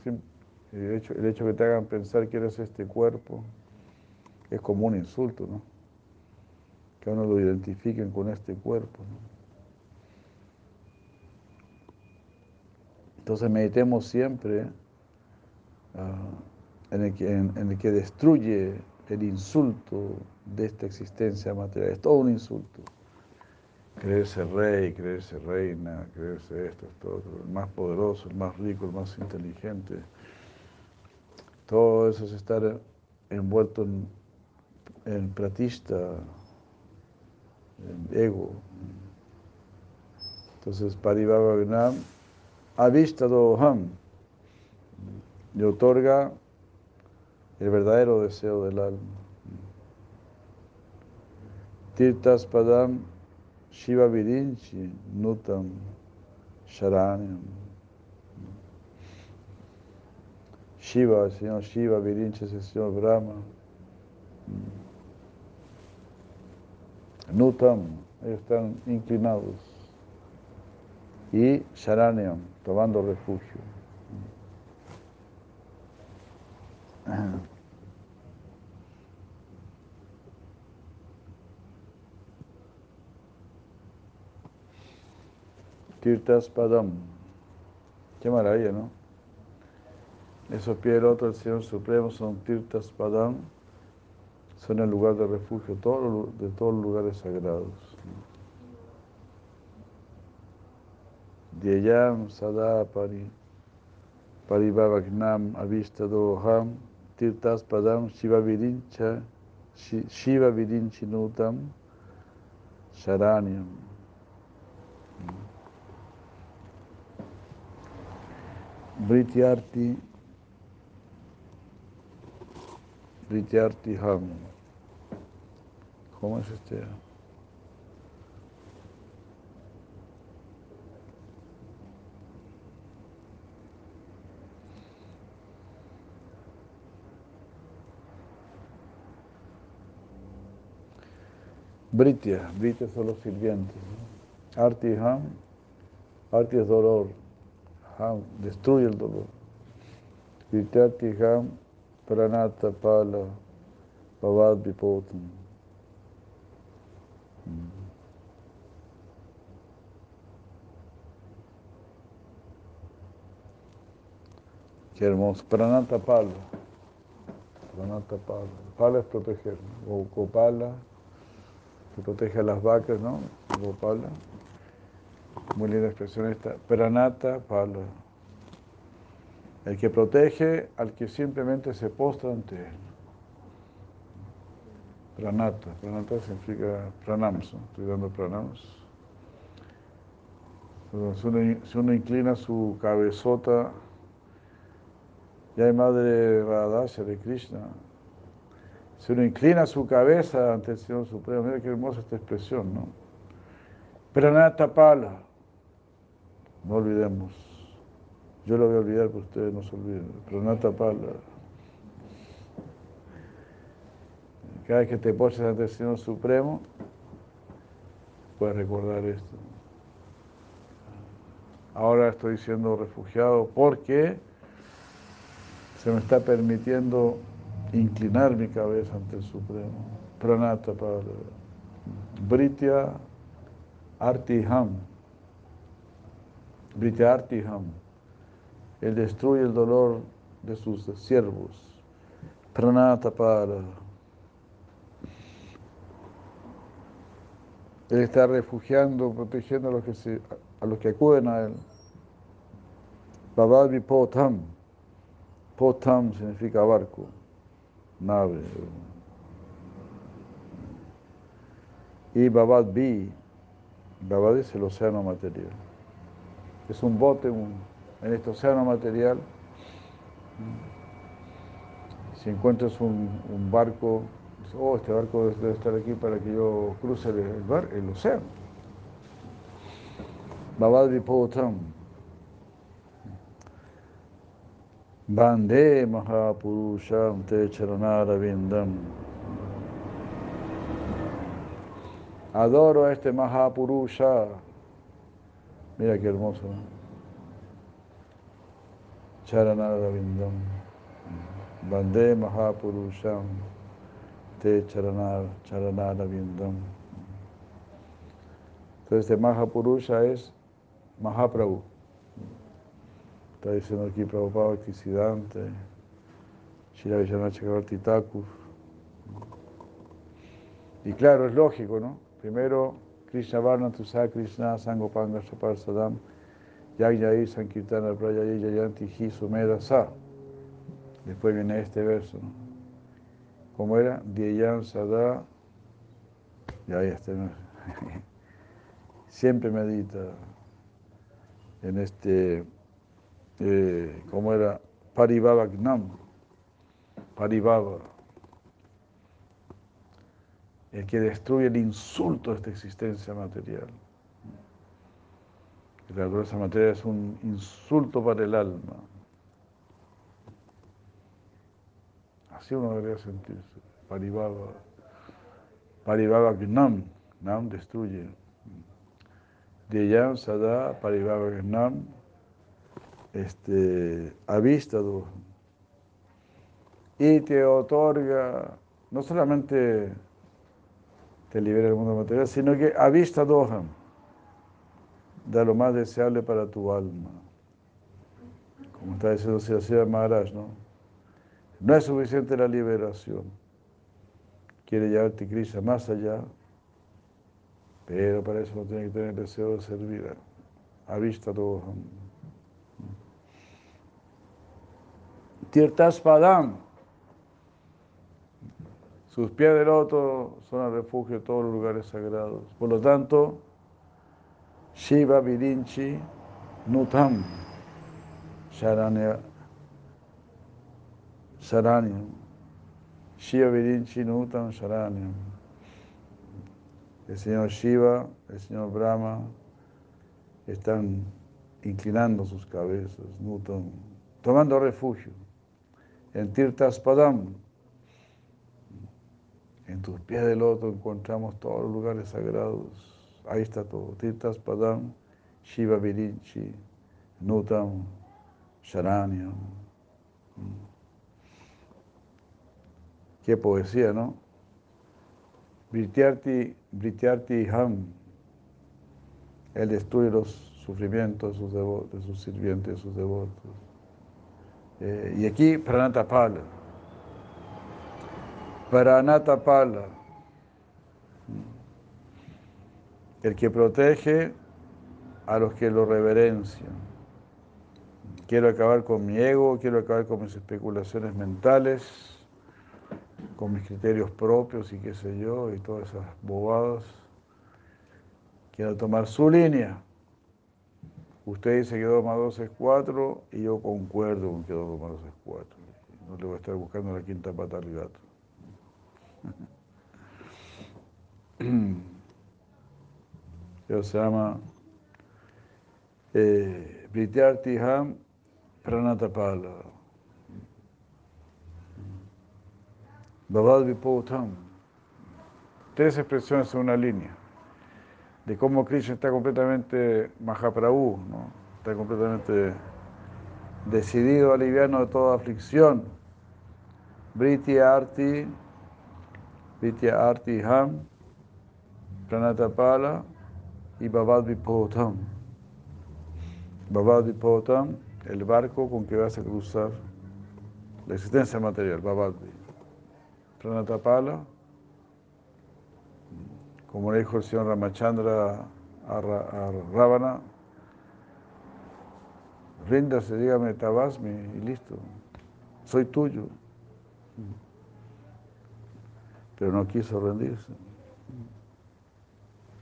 el hecho, que te hagan pensar que eres este cuerpo es como un insulto, ¿no? Que uno lo identifiquen con este cuerpo, Entonces meditemos siempre ah, en, el que, en el que destruye el insulto de esta existencia material. Es todo un insulto creerse rey, creerse reina, creerse esto, esto, otro, el más poderoso, el más rico, el más inteligente. Todo eso es estar envuelto en, en pratista, en ego. Entonces, Paribhava Gnam, Avishtadoham, y otorga el verdadero deseo del alma. Tirtas Padam Shiva Virinchi Nutam Sharanyam. Shiva, el señor Shiva, Virinchi es el señor Brahma. Nutam, ellos están inclinados. Y Sharanyam, tomando refugio. Tirtas Padam. Qué maravilla, ¿no? Esos pies del otro, Señor Supremo, son Tirtas Padam, son el lugar de refugio de todos los lugares sagrados. Dieyam Sada Pari, Paribhavagnam Avistadoham, Tirtas Padam, Shiva Virincha, Shiva Virinchinutam, Sharanyam. Brityarti Brityarti Ham. ¿Cómo es este? Britya, Britya son los sirvientes. Arti Ham, Arti es dolor. Ham, destruye el dolor. Vityati Ham, Pranata Pala, Pavad Vipotam. Qué hermoso. Pranata Pala. Pranata Pala. Pala es proteger. ¿no? Gopala, que protege a las vacas, ¿no? Gopala. Muy linda expresión esta. Pranata Pala. El que protege al que simplemente se postra ante él. Pranata. Pranata significa pranams. ¿no? Estoy dando pranams. Si uno, inclina su cabezota ya hay Madre Radhasya de Krishna. Si uno inclina su cabeza ante el Señor Supremo, mira qué hermosa esta expresión, ¿no? Pranata Pala. No olvidemos. Yo lo voy a olvidar, pero ustedes no se olviden. Pranata Pala. Cada vez que te poses ante el Señor Supremo, puedes recordar esto. Ahora estoy siendo refugiado porque se me está permitiendo inclinar mi cabeza ante el Supremo. Pranata para Britya Artiham. Britya Artiham. Él destruye el dolor de sus siervos. Pranata para. Él está refugiando, protegiendo a los que, a los que acuden a él. Babad Vipotham. Potam significa barco, nave. Y Babad Bi, Babad es el océano material. Es un bote un, en este océano material. Si encuentras un, barco, oh, este barco debe estar aquí para que yo cruce el, el, bar, el océano. Babad Vipotam. Bande Mahapurusham Te Charanara Vindam. Adoro a este Mahapurusha. Mira qué hermoso. ¿no? Charanara Vindam. Bande Mahapurusham Te Charanara, Charanara Vindam. Entonces, este Mahapurusha es Mahaprabhu. Está diciendo aquí Prabhupada Bhaktisiddhanta, Shira Villana. Y claro, es lógico, ¿no? Primero, Krishna Varna Tusa Krishna Sangopanga Shapar Sadam Yagyai Sankirtana Prayayi Yayanti Hi Sumeda Sa. Después viene este verso. ¿Cómo era? Dieyan Sada. Y ahí está. ¿no? Siempre medita en este eh, ¿cómo era? Paribhava Gnam, Paribhava, el que destruye el insulto de esta existencia material. La naturaleza material es un insulto para el alma. Así uno debería sentirse. Paribhava, Paribhava Gnam, Gnam destruye. Deyam Sada Paribhava Gnam este, avistado y te otorga, no solamente te libera del mundo material, sino que avista doham, da lo más deseable para tu alma. Como está diciendo Siracida Maharaj, ¿no? No es suficiente la liberación. Quiere llevarte Krishna más allá, pero para eso no tiene que tener deseo de servir. Avista doham. Tirtaspadam. Sus pies de loto son el refugio de todos los lugares sagrados. Por lo tanto, Shiva Virinchi Nutam Sharanya Sharanyam. Shiva Virinchi Nutam Sharanyam. El señor Shiva, el señor Brahma están inclinando sus cabezas, Nutam, tomando refugio en Tirtas Padam. En tus pies de loto encontramos todos los lugares sagrados. Ahí está todo. Tirtas Padam, Shiva Virinchi, Nutam, Sharanyam. Qué poesía, ¿no? Brityarti, Brityarti Ham. Él destruye los sufrimientos de sus, devotos, de sus sirvientes, de sus devotos. Eh, y aquí Pranatapala. Pranatapala. El que protege a los que lo reverencian. Quiero acabar con mi ego, quiero acabar con mis especulaciones mentales, con mis criterios propios y qué sé yo, y todas esas bobadas. Quiero tomar su línea. Usted dice que 2 más 2 es 4 y yo concuerdo con que 2 más 2 es 4. No le voy a estar buscando la quinta pata al gato. Eso se llama eh, Pranatapala. Babad Vipotam. Tres expresiones en una línea. De cómo Krishna está completamente Mahaprabhu, está completamente decidido a de toda aflicción. Britya Arti, Britya Arti Ham, Pranatapala y Babad Vipotam. Babad Vipotam, el barco con que vas a cruzar la existencia material, Babad Pranatapala, como le dijo el señor Ramachandra a, a Ravana, ríndase, dígame Tabasmi y listo, soy tuyo. Pero no quiso rendirse.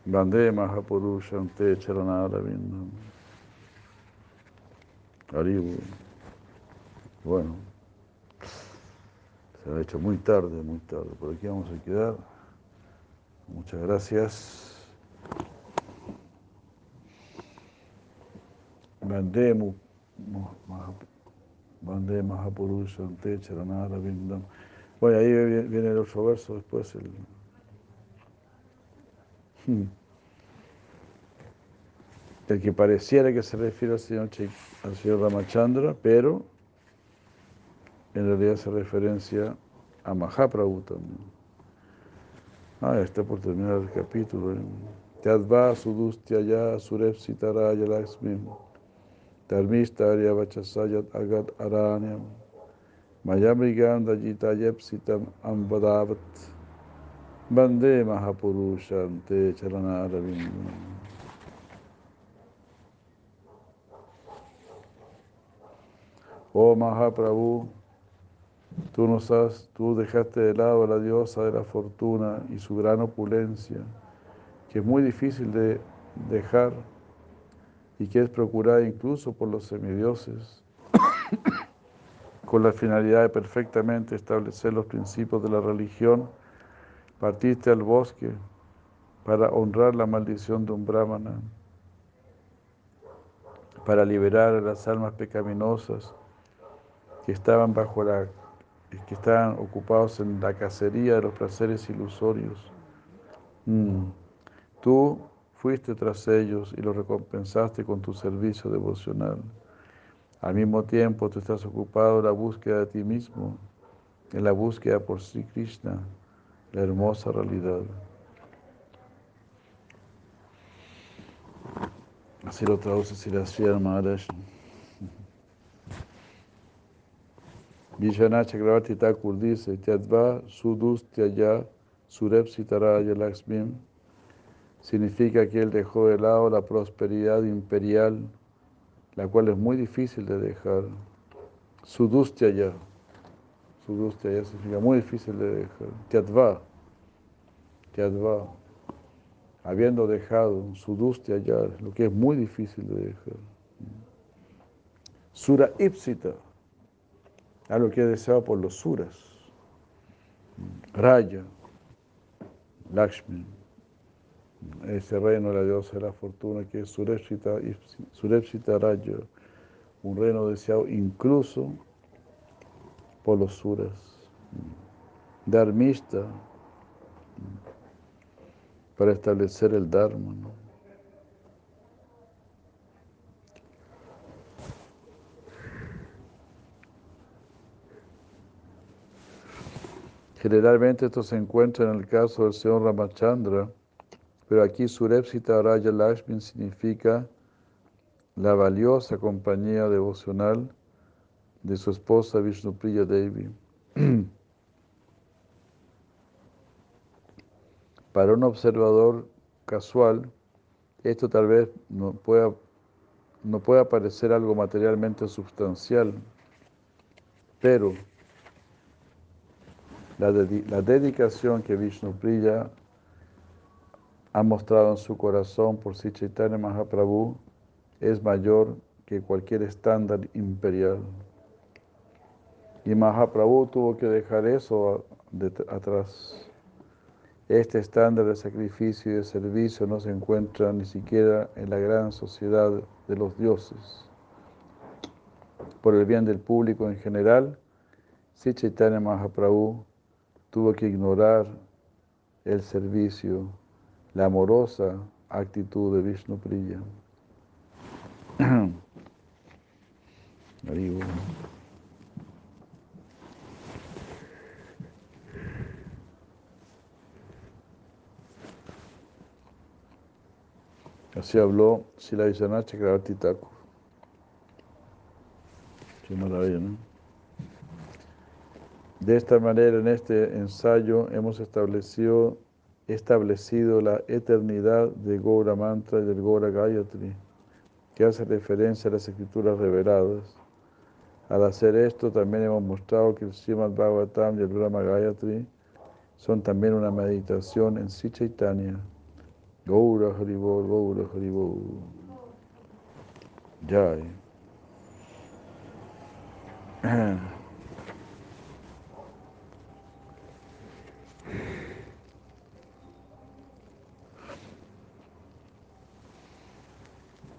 Bande Mahapurusham Te Charanara Vindam. Bueno, se ha hecho muy tarde, muy tarde. Por aquí vamos a quedar. Muchas gracias. Bande Mahapurusham Te Charanara Vindam. Bueno, ahí viene el otro verso después. El, Hmm. El que pareciera que se refiere al señor, al señor Ramachandra, pero en realidad se referencia a Mahaprabhu también. Ah, está por terminar el capítulo. Tadva sudustyaya surepsitaraya laksmim dharmistarya vachasayat agat aranyam mayamrigam dajitayepsitam ambadavat Bande Mahapurushan Te. Oh Mahaprabhu, tú nos has, tú dejaste de lado a la diosa de la fortuna y su gran opulencia, que es muy difícil de dejar y que es procurada incluso por los semidioses, con la finalidad de perfectamente establecer los principios de la religión partiste al bosque para honrar la maldición de un brahmana, para liberar a las almas pecaminosas que estaban bajo la que estaban ocupados en la cacería de los placeres ilusorios. Mm. Tú fuiste tras ellos y los recompensaste con tu servicio devocional. Al mismo tiempo, tú estás ocupado en la búsqueda de ti mismo, en la búsqueda por Sri Krishna la hermosa realidad. Así lo traduce Sirasya Maharaj. Vishana Chakravarti Thakur dice, Tyadva Sudustyaya Surepsitaraya Laxmim significa que él dejó de lado la prosperidad imperial, la cual es muy difícil de dejar. Sudustyaya Sudustia ya significa muy difícil de dejar. Tyadva, Tyadva, habiendo dejado Sudustia ya, lo que es muy difícil de dejar. Sura Ipsita, algo que es deseado por los suras. Raya, Lakshmi, ese reino de la diosa de la fortuna que es Surepsita Raya, un reino deseado incluso por los suras, dharmista, para establecer el dharma. Generalmente esto se encuentra en el caso del señor Ramachandra, pero aquí Surepsita Raya Lakshmi significa la valiosa compañía devocional de su esposa Vishnupriya Devi. Para un observador casual, esto tal vez no pueda, no pueda parecer algo materialmente sustancial, pero la, la dedicación que Vishnupriya ha mostrado en su corazón por Sri Chaitanya Mahaprabhu es mayor que cualquier estándar imperial. Y Mahaprabhu tuvo que dejar eso atrás. Este estándar de sacrificio y de servicio no se encuentra ni siquiera en la gran sociedad de los dioses. Por el bien del público en general, Sri Chaitanya Mahaprabhu tuvo que ignorar el servicio la amorosa actitud de Vishnu Priya. Así habló Sila Vishana Chakravarti. Qué maravilla, ¿no? De esta manera, en este ensayo hemos establecido establecido la eternidad de Gora Mantra y del Gora Gayatri, que hace referencia a las escrituras reveladas. Al hacer esto, también hemos mostrado que el Srimad Bhagavatam y el Brahma Gayatri son también una meditación en Chaitanya. Gaura Haribol, Gaura Haribol. Jai.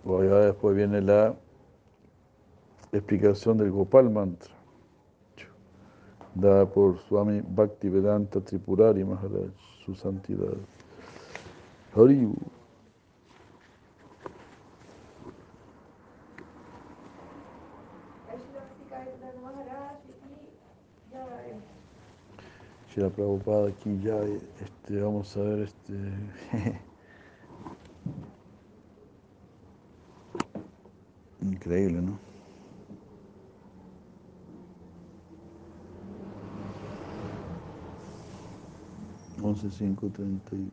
Bueno, después viene la explicación del Gopal Mantra, dada por Swami Bhaktivedanta Tripurari Maharaj, su santidad. Haribu. la Prabhupada aquí ya, este, vamos a ver este Increíble, ¿no? Once, cinco, treinta y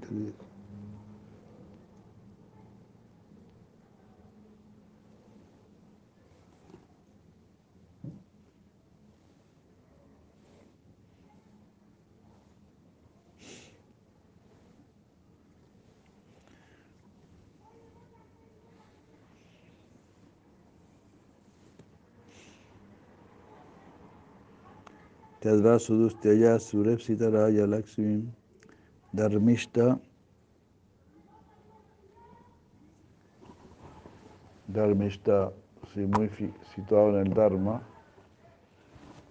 tres. Tadva Sudustya Surepsitaraya Lakshmi Dharmishta Dharmishta, sí, muy situado en el Dharma.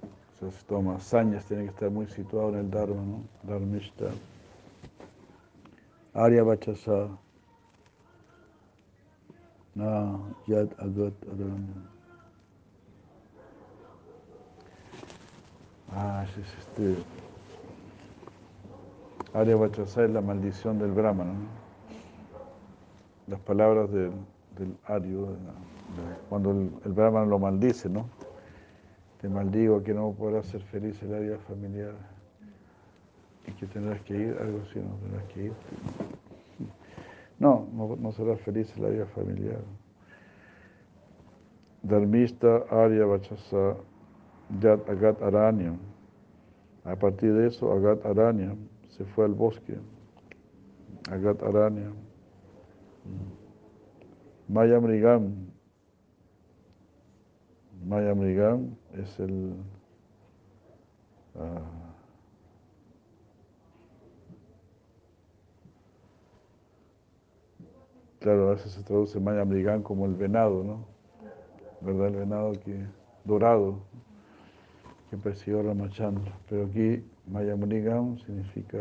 O sea, toma sañas, tiene que estar muy situado en el Dharma, ¿no? Dharmishta. Arya Vachasa. Na Yad Agat Aranya. Ah, sí, este. Arya Vachasa es la maldición del Brahman. ¿no? Las palabras del, del Aryo, cuando el, el, Brahman lo maldice, ¿no? Te maldigo que no podrás ser feliz la vida familiar y que tendrás que ir, algo así, no tendrás que ir. No, no, no serás feliz la vida familiar. Dharmista Arya Vachasa Yat Agat Aranya. A partir de eso, Agat Aranya se fue al bosque. Agat Aranya. Mayamrigam. Mayamrigam es el. Uh, claro, a veces se traduce Mayamrigam como el venado, ¿no? ¿Verdad? El venado que dorado que persiguió Ramachandra. Pero aquí Mayamunigam significa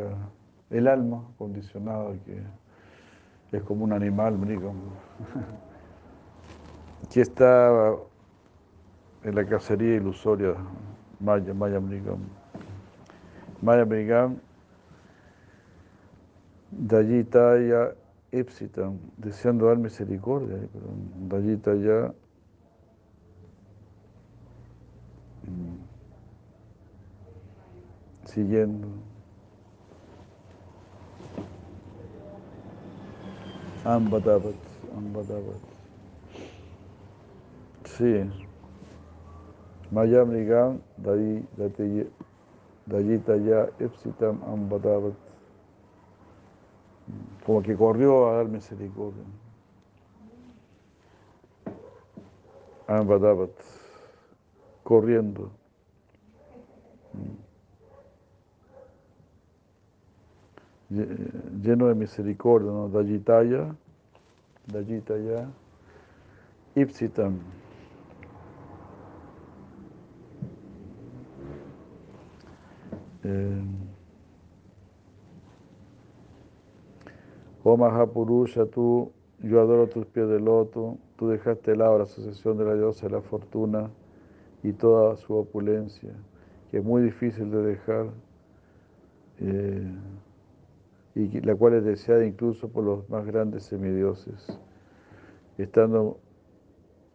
el alma condicionada, que es como un animal, Mrigam. Aquí está en la cacería ilusoria Maya, Maya Mrigam. Maya Mrigam, Dayitaya Ipsitam, deseando dar misericordia, pero Dayitaya Mm. Siguiendo. Ambadabat, Ambadabat. Sí. Mayam Ligam, Dayita ya Epsitam Ambadabat. Como que corrió a dar misericordia. Ambadabat. Corriendo. Lleno de misericordia, ¿no? Dayitaya, Dayitaya, Ipsitam. Eh, oh Mahapurusha, tú, yo adoro tus pies de loto, tú dejaste el lado la asociación de la diosa de la fortuna y toda su opulencia, que es muy difícil de dejar. Eh, y la cual es deseada incluso por los más grandes semidioses, estando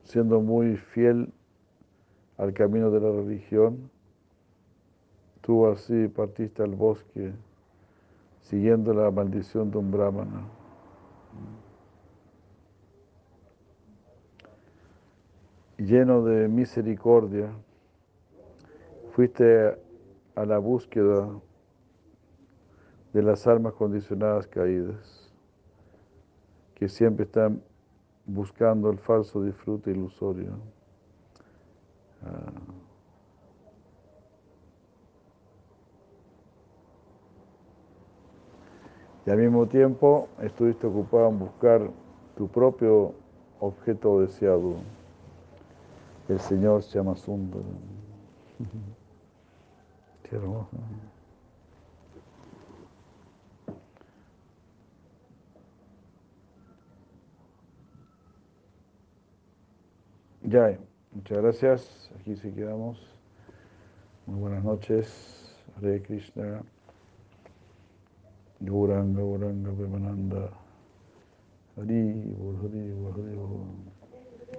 siendo muy fiel al camino de la religión, tú así partiste al bosque siguiendo la maldición de un brahmana. Lleno de misericordia, fuiste a la búsqueda de las almas condicionadas caídas, que siempre están buscando el falso disfrute ilusorio. Ah. Y al mismo tiempo estuviste ocupado en buscar tu propio objeto deseado. El Señor se llama Sundar. Qué hermoso. Ya, muchas gracias. Aquí sí quedamos. Muy buenas noches. Hare Krishna. Gauranga, Gauranga, Premananda. Hari, Hari, Hari.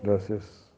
Gracias.